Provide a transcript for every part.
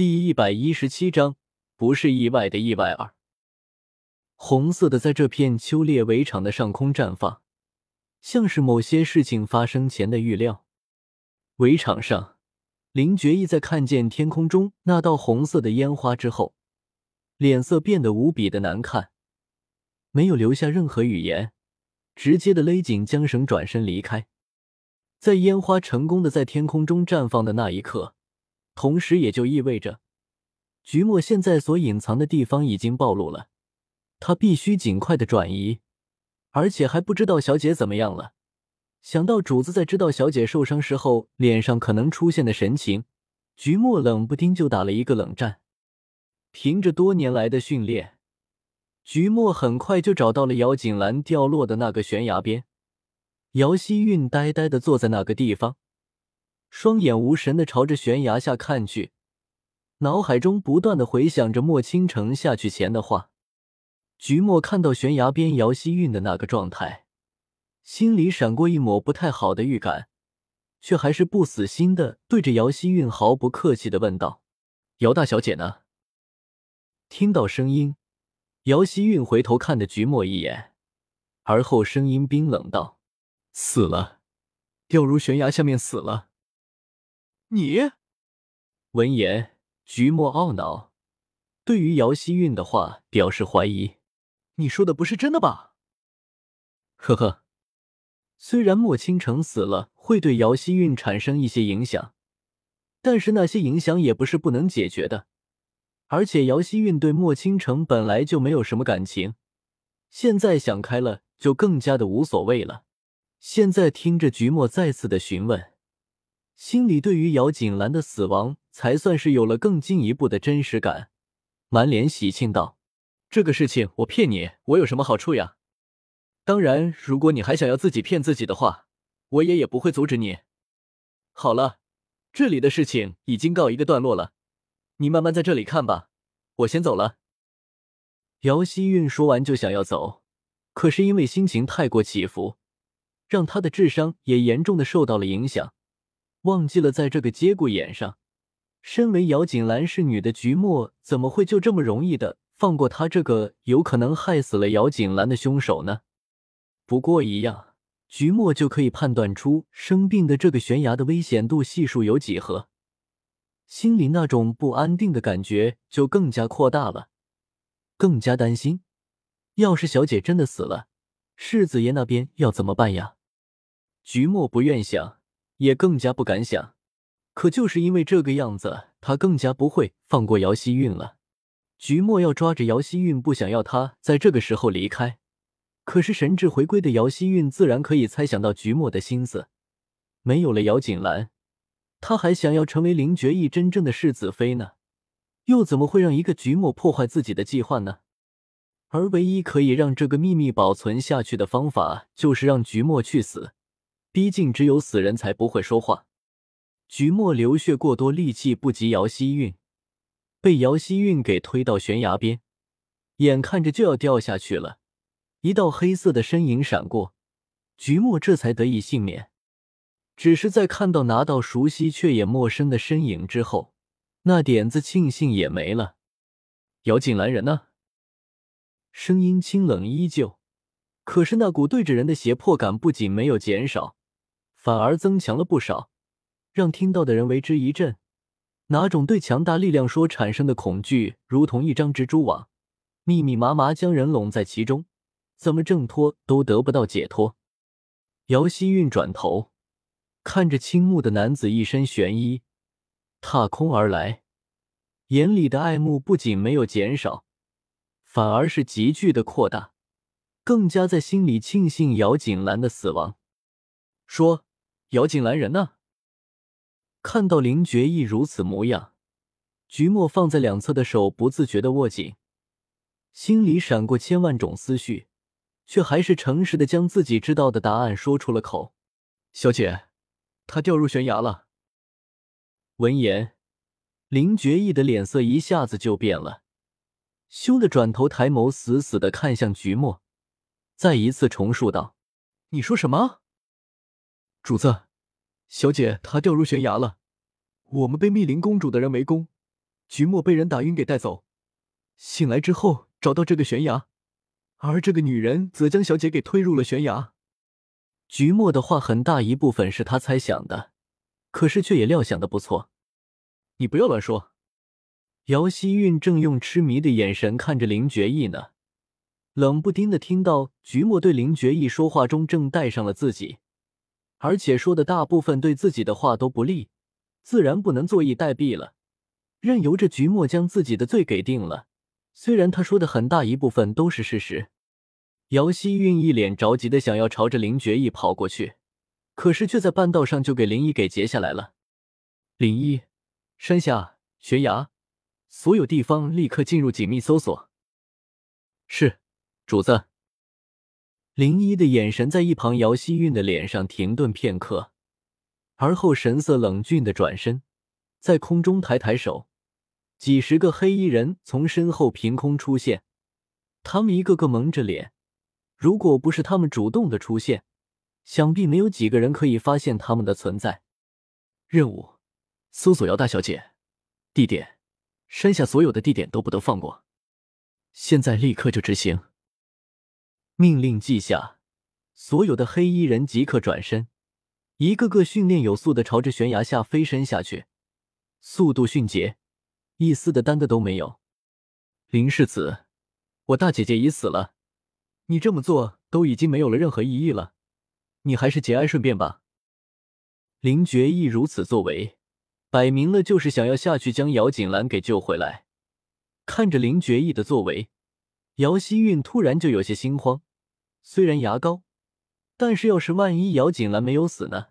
第一百一十七章，不是意外的意外二。红色的在这片秋猎围场的上空绽放，像是某些事情发生前的预料。围场上，林觉意在看见天空中那道红色的烟花之后，脸色变得无比的难看，没有留下任何语言，直接的勒紧缰绳，转身离开。在烟花成功的在天空中绽放的那一刻。同时，也就意味着，菊墨现在所隐藏的地方已经暴露了，他必须尽快的转移，而且还不知道小姐怎么样了。想到主子在知道小姐受伤时候脸上可能出现的神情，菊墨冷不丁就打了一个冷战。凭着多年来的训练，菊墨很快就找到了姚锦兰掉落的那个悬崖边。姚希韵呆呆的坐在那个地方。双眼无神的朝着悬崖下看去，脑海中不断的回想着莫倾城下去前的话。菊墨看到悬崖边姚希韵的那个状态，心里闪过一抹不太好的预感，却还是不死心的对着姚希韵毫不客气的问道：“姚大小姐呢？”听到声音，姚希韵回头看了菊墨一眼，而后声音冰冷道：“死了，掉入悬崖下面死了。”你闻言，菊墨懊恼，对于姚希韵的话表示怀疑。你说的不是真的吧？呵呵，虽然莫倾城死了会对姚希韵产生一些影响，但是那些影响也不是不能解决的。而且姚希韵对莫倾城本来就没有什么感情，现在想开了就更加的无所谓了。现在听着菊墨再次的询问。心里对于姚锦兰的死亡才算是有了更进一步的真实感，满脸喜庆道：“这个事情我骗你，我有什么好处呀？当然，如果你还想要自己骗自己的话，我也也不会阻止你。好了，这里的事情已经告一个段落了，你慢慢在这里看吧，我先走了。”姚希韵说完就想要走，可是因为心情太过起伏，让他的智商也严重的受到了影响。忘记了，在这个节骨眼上，身为姚锦兰侍女的菊墨，怎么会就这么容易的放过他这个有可能害死了姚锦兰的凶手呢？不过一样，菊墨就可以判断出生病的这个悬崖的危险度系数有几何，心里那种不安定的感觉就更加扩大了，更加担心，要是小姐真的死了，世子爷那边要怎么办呀？菊墨不愿想。也更加不敢想，可就是因为这个样子，他更加不会放过姚希韵了。菊墨要抓着姚希韵，不想要他在这个时候离开。可是神智回归的姚希韵自然可以猜想到菊墨的心思。没有了姚锦兰，他还想要成为林觉意真正的世子妃呢，又怎么会让一个菊墨破坏自己的计划呢？而唯一可以让这个秘密保存下去的方法，就是让菊墨去死。毕竟，只有死人才不会说话。菊墨流血过多，力气不及姚希韵，被姚希韵给推到悬崖边，眼看着就要掉下去了。一道黑色的身影闪过，菊墨这才得以幸免。只是在看到拿到熟悉却也陌生的身影之后，那点子庆幸也没了。姚锦兰人呢？声音清冷依旧，可是那股对着人的胁迫感不仅没有减少。反而增强了不少，让听到的人为之一振。哪种对强大力量所产生的恐惧，如同一张蜘蛛网，密密麻麻将人拢在其中，怎么挣脱都得不到解脱。姚希韵转头看着青木的男子，一身玄衣，踏空而来，眼里的爱慕不仅没有减少，反而是急剧的扩大，更加在心里庆幸姚锦兰的死亡，说。姚锦兰人呢？看到林觉意如此模样，菊墨放在两侧的手不自觉的握紧，心里闪过千万种思绪，却还是诚实的将自己知道的答案说出了口。小姐，她掉入悬崖了。闻言，林觉意的脸色一下子就变了，羞的转头抬眸，死死的看向菊墨，再一次重述道：“你说什么？”主子，小姐她掉入悬崖了，我们被密林公主的人围攻，菊墨被人打晕给带走，醒来之后找到这个悬崖，而这个女人则将小姐给推入了悬崖。菊墨的话很大一部分是他猜想的，可是却也料想的不错。你不要乱说。姚希韵正用痴迷的眼神看着林觉意呢，冷不丁的听到菊墨对林觉意说话中正带上了自己，而且说的大部分对自己的话都不利，自然不能坐以待毙了。任由着菊墨将自己的罪给定了，虽然他说的很大一部分都是事实。姚希韵一脸着急的想要朝着林觉意跑过去，可是却在半道上就给林一给截下来了。林一，山下悬崖，所有地方立刻进入紧密搜索。是，主子。林一的眼神在一旁姚希韵的脸上停顿片刻，而后神色冷峻的转身，在空中抬抬手。几十个黑衣人从身后凭空出现，他们一个个蒙着脸。如果不是他们主动的出现，想必没有几个人可以发现他们的存在。任务：搜索姚大小姐。地点：山下所有的地点都不得放过。现在立刻就执行。命令记下。所有的黑衣人即刻转身，一个个训练有素的朝着悬崖下飞身下去，速度迅捷。一丝的耽搁都没有，林世子，我大姐姐已死了，你这么做都已经没有了任何意义了，你还是节哀顺变吧。林觉意如此作为，摆明了就是想要下去将姚锦兰给救回来。看着林觉意的作为，姚希韵突然就有些心慌。虽然牙膏，但是要是万一姚锦兰没有死呢？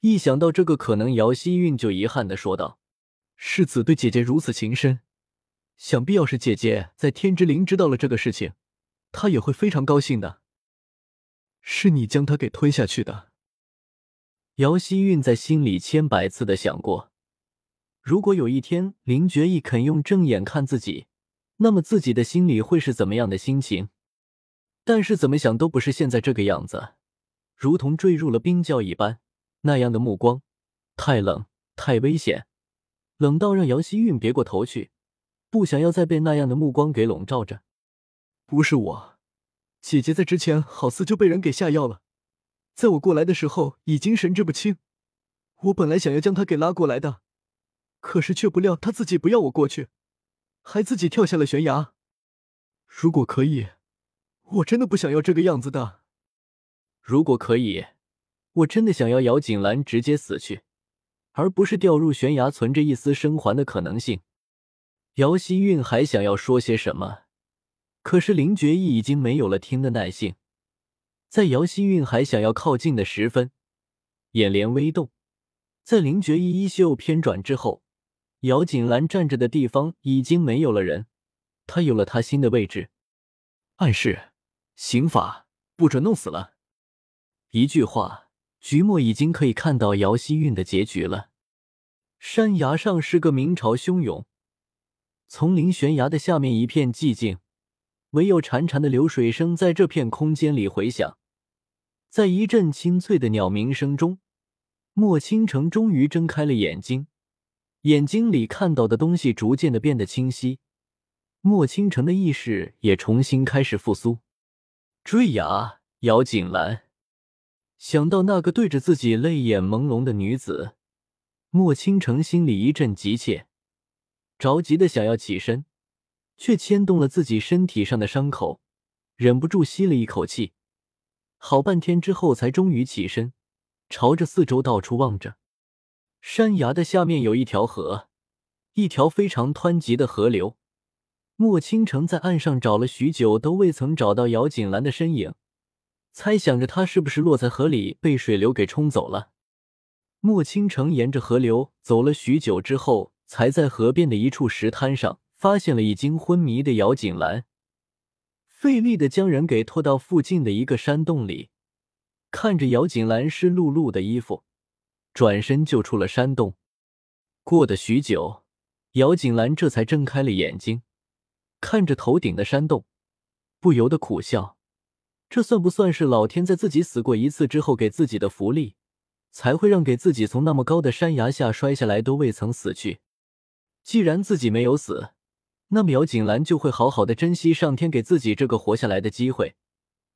一想到这个可能，姚希韵就遗憾的说道。世子对姐姐如此情深，想必要是姐姐在天之灵知道了这个事情，她也会非常高兴的。是你将她给推下去的。姚希韵在心里千百次的想过，如果有一天林觉意肯用正眼看自己，那么自己的心里会是怎么样的心情？但是怎么想都不是现在这个样子，如同坠入了冰窖一般，那样的目光，太冷，太危险。冷到让姚希韵别过头去，不想要再被那样的目光给笼罩着。不是我，姐姐在之前好似就被人给下药了，在我过来的时候已经神志不清。我本来想要将她给拉过来的，可是却不料她自己不要我过去，还自己跳下了悬崖。如果可以，我真的不想要这个样子的。如果可以，我真的想要姚锦兰直接死去。而不是掉入悬崖，存着一丝生还的可能性。姚希韵还想要说些什么，可是林觉意已经没有了听的耐性。在姚希韵还想要靠近的时分，眼帘微动，在林觉意衣袖偏转之后，姚锦兰站着的地方已经没有了人，她有了她新的位置。暗示，刑法不准弄死了。一句话。徐墨已经可以看到姚希韵的结局了。山崖上是个鸣潮汹涌，丛林悬崖的下面一片寂静，唯有潺潺的流水声在这片空间里回响。在一阵清脆的鸟鸣声中，莫倾城终于睁开了眼睛，眼睛里看到的东西逐渐的变得清晰，莫倾城的意识也重新开始复苏。坠崖，姚锦兰。想到那个对着自己泪眼朦胧的女子，莫倾城心里一阵急切，着急的想要起身，却牵动了自己身体上的伤口，忍不住吸了一口气，好半天之后才终于起身，朝着四周到处望着。山崖的下面有一条河，一条非常湍急的河流。莫倾城在岸上找了许久，都未曾找到姚锦兰的身影。猜想着她是不是落在河里被水流给冲走了。莫倾城沿着河流走了许久之后，才在河边的一处石滩上发现了已经昏迷的姚锦兰，费力的将人给拖到附近的一个山洞里，看着姚锦兰湿漉漉的衣服，转身就出了山洞。过了许久，姚锦兰这才睁开了眼睛，看着头顶的山洞，不由得苦笑。这算不算是老天在自己死过一次之后给自己的福利，才会让给自己从那么高的山崖下摔下来都未曾死去？既然自己没有死，那么姚锦兰就会好好的珍惜上天给自己这个活下来的机会。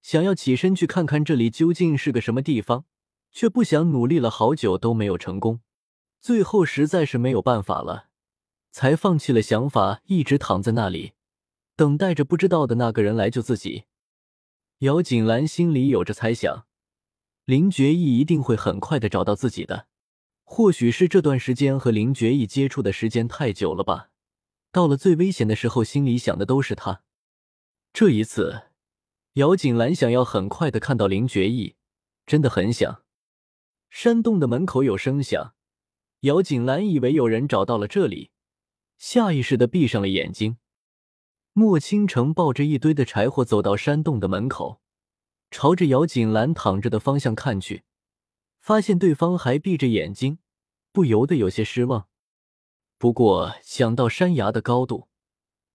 想要起身去看看这里究竟是个什么地方，却不想努力了好久都没有成功，最后实在是没有办法了，才放弃了想法，一直躺在那里，等待着不知道的那个人来救自己。姚锦兰心里有着猜想，林觉义一定会很快的找到自己的。或许是这段时间和林觉义接触的时间太久了吧，到了最危险的时候，心里想的都是他。这一次，姚锦兰想要很快的看到林觉义，真的很想。山洞的门口有声响，姚锦兰以为有人找到了这里，下意识的闭上了眼睛。莫倾城抱着一堆的柴火走到山洞的门口，朝着姚锦兰躺着的方向看去，发现对方还闭着眼睛，不由得有些失望。不过想到山崖的高度，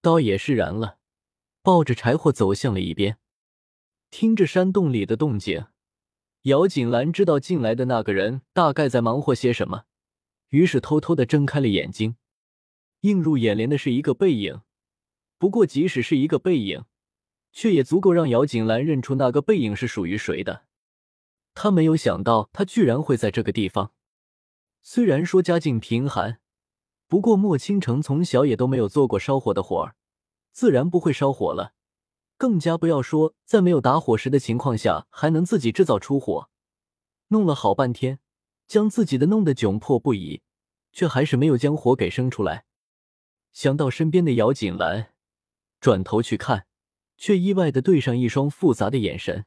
倒也释然了，抱着柴火走向了一边。听着山洞里的动静，姚锦兰知道进来的那个人大概在忙活些什么，于是偷偷的睁开了眼睛。映入眼帘的是一个背影。不过，即使是一个背影，却也足够让姚锦兰认出那个背影是属于谁的。他没有想到，他居然会在这个地方。虽然说家境贫寒，不过莫倾城从小也都没有做过烧火的活儿，自然不会烧火了。更加不要说在没有打火石的情况下，还能自己制造出火。弄了好半天，将自己的弄得窘迫不已，却还是没有将火给生出来。想到身边的姚锦兰。转头去看，却意外的对上一双复杂的眼神。